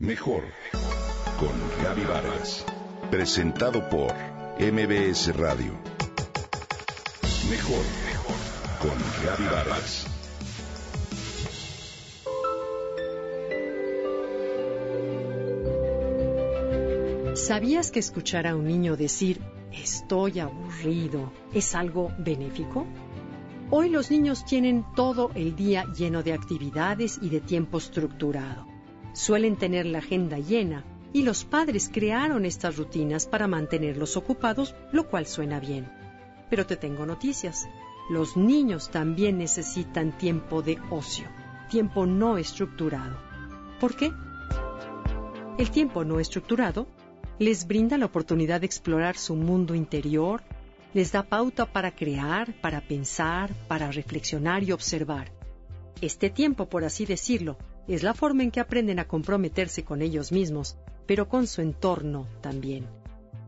Mejor con Gaby Vargas. Presentado por MBS Radio. Mejor con Gaby Vargas. ¿Sabías que escuchar a un niño decir estoy aburrido es algo benéfico? Hoy los niños tienen todo el día lleno de actividades y de tiempo estructurado. Suelen tener la agenda llena y los padres crearon estas rutinas para mantenerlos ocupados, lo cual suena bien. Pero te tengo noticias. Los niños también necesitan tiempo de ocio, tiempo no estructurado. ¿Por qué? El tiempo no estructurado les brinda la oportunidad de explorar su mundo interior, les da pauta para crear, para pensar, para reflexionar y observar. Este tiempo, por así decirlo, es la forma en que aprenden a comprometerse con ellos mismos, pero con su entorno también.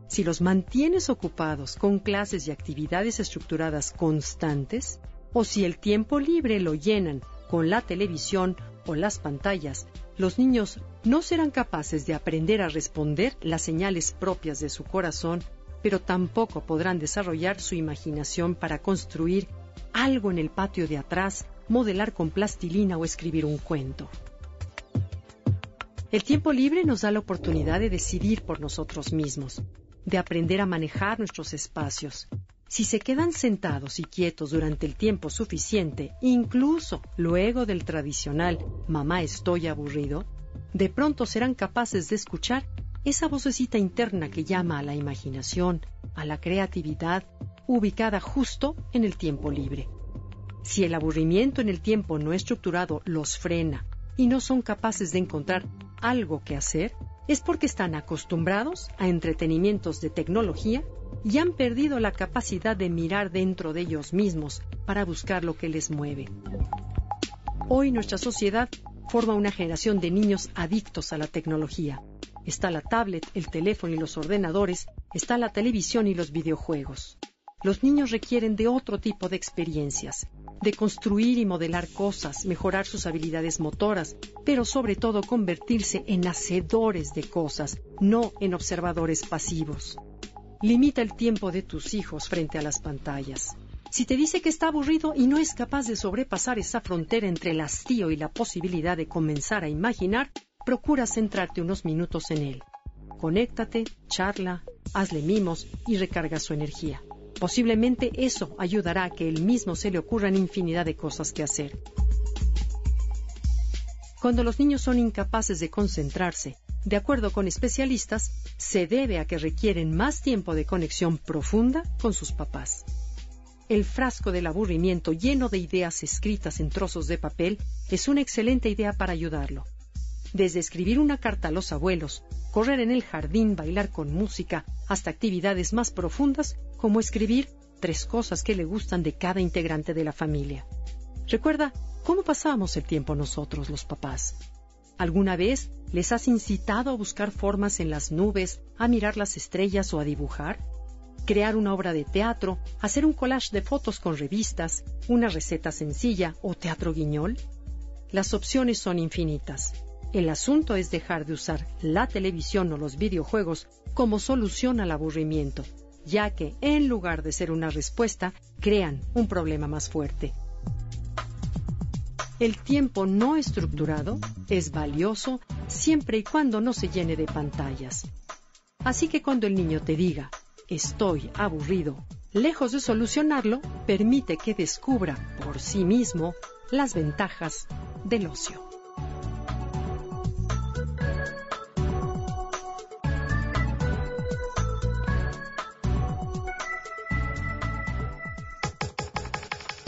Si los mantienes ocupados con clases y actividades estructuradas constantes, o si el tiempo libre lo llenan con la televisión o las pantallas, los niños no serán capaces de aprender a responder las señales propias de su corazón, pero tampoco podrán desarrollar su imaginación para construir algo en el patio de atrás, modelar con plastilina o escribir un cuento. El tiempo libre nos da la oportunidad de decidir por nosotros mismos, de aprender a manejar nuestros espacios, si se quedan sentados y quietos durante el tiempo suficiente, incluso luego del tradicional mamá estoy aburrido, de pronto serán capaces de escuchar esa vocecita interna que llama a la imaginación, a la creatividad, ubicada justo en el tiempo libre. Si el aburrimiento en el tiempo no estructurado los frena y no son capaces de encontrar algo que hacer, es porque están acostumbrados a entretenimientos de tecnología y han perdido la capacidad de mirar dentro de ellos mismos para buscar lo que les mueve. Hoy nuestra sociedad forma una generación de niños adictos a la tecnología. Está la tablet, el teléfono y los ordenadores, está la televisión y los videojuegos. Los niños requieren de otro tipo de experiencias, de construir y modelar cosas, mejorar sus habilidades motoras, pero sobre todo convertirse en hacedores de cosas, no en observadores pasivos. Limita el tiempo de tus hijos frente a las pantallas. Si te dice que está aburrido y no es capaz de sobrepasar esa frontera entre el hastío y la posibilidad de comenzar a imaginar, procura centrarte unos minutos en él. Conéctate, charla, hazle mimos y recarga su energía. Posiblemente eso ayudará a que él mismo se le ocurran infinidad de cosas que hacer. Cuando los niños son incapaces de concentrarse, de acuerdo con especialistas, se debe a que requieren más tiempo de conexión profunda con sus papás. El frasco del aburrimiento lleno de ideas escritas en trozos de papel es una excelente idea para ayudarlo. Desde escribir una carta a los abuelos, correr en el jardín, bailar con música, hasta actividades más profundas como escribir tres cosas que le gustan de cada integrante de la familia. Recuerda cómo pasábamos el tiempo nosotros, los papás. ¿Alguna vez les has incitado a buscar formas en las nubes, a mirar las estrellas o a dibujar? Crear una obra de teatro, hacer un collage de fotos con revistas, una receta sencilla o teatro guiñol? Las opciones son infinitas. El asunto es dejar de usar la televisión o los videojuegos como solución al aburrimiento, ya que en lugar de ser una respuesta, crean un problema más fuerte. El tiempo no estructurado es valioso siempre y cuando no se llene de pantallas. Así que cuando el niño te diga, estoy aburrido, lejos de solucionarlo, permite que descubra por sí mismo las ventajas del ocio.